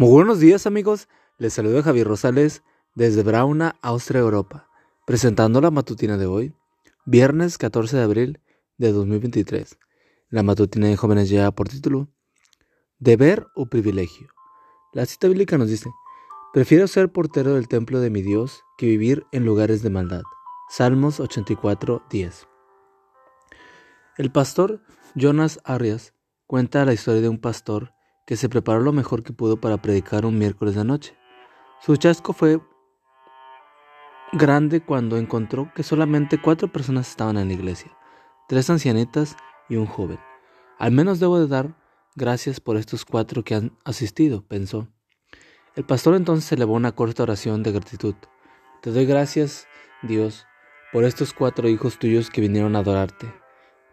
Muy buenos días amigos, les saluda Javier Rosales desde Brauna, Austria, Europa, presentando la matutina de hoy, viernes 14 de abril de 2023. La matutina de jóvenes lleva por título Deber o privilegio. La cita bíblica nos dice, prefiero ser portero del templo de mi Dios que vivir en lugares de maldad. Salmos 84, 10. El pastor Jonas Arias cuenta la historia de un pastor que se preparó lo mejor que pudo para predicar un miércoles de noche. Su chasco fue grande cuando encontró que solamente cuatro personas estaban en la iglesia, tres ancianitas y un joven. Al menos debo de dar gracias por estos cuatro que han asistido, pensó. El pastor entonces elevó una corta oración de gratitud. Te doy gracias, Dios, por estos cuatro hijos tuyos que vinieron a adorarte,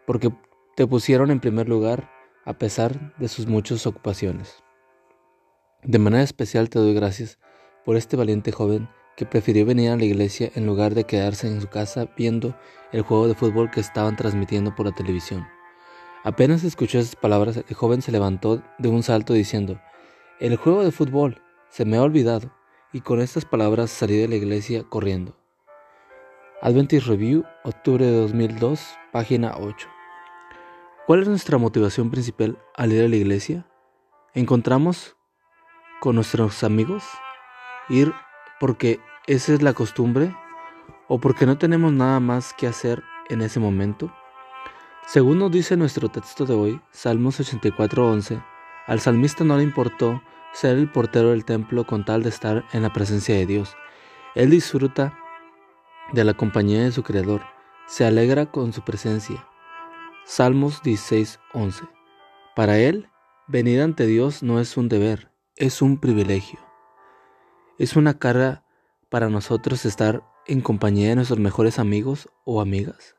porque te pusieron en primer lugar a pesar de sus muchas ocupaciones. De manera especial te doy gracias por este valiente joven que prefirió venir a la iglesia en lugar de quedarse en su casa viendo el juego de fútbol que estaban transmitiendo por la televisión. Apenas escuchó esas palabras, el joven se levantó de un salto diciendo, El juego de fútbol se me ha olvidado, y con estas palabras salí de la iglesia corriendo. Adventist Review, octubre de 2002, página 8. ¿Cuál es nuestra motivación principal al ir a la iglesia? ¿Encontramos con nuestros amigos? ¿Ir porque esa es la costumbre? ¿O porque no tenemos nada más que hacer en ese momento? Según nos dice nuestro texto de hoy, Salmos 84:11, al salmista no le importó ser el portero del templo con tal de estar en la presencia de Dios. Él disfruta de la compañía de su Creador, se alegra con su presencia Salmos 16:11. Para él, venir ante Dios no es un deber, es un privilegio. Es una carga para nosotros estar en compañía de nuestros mejores amigos o amigas.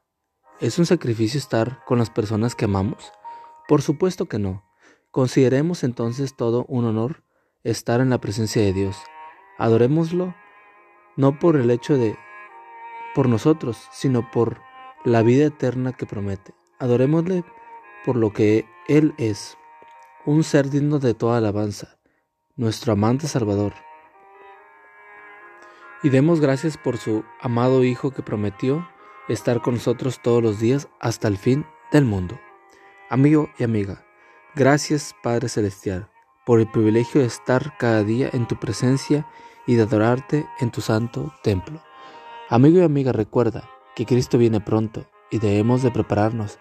¿Es un sacrificio estar con las personas que amamos? Por supuesto que no. Consideremos entonces todo un honor estar en la presencia de Dios. Adorémoslo no por el hecho de por nosotros, sino por la vida eterna que promete. Adorémosle por lo que Él es, un ser digno de toda alabanza, nuestro amante Salvador. Y demos gracias por su amado Hijo que prometió estar con nosotros todos los días hasta el fin del mundo. Amigo y amiga, gracias Padre Celestial por el privilegio de estar cada día en tu presencia y de adorarte en tu santo templo. Amigo y amiga, recuerda que Cristo viene pronto y debemos de prepararnos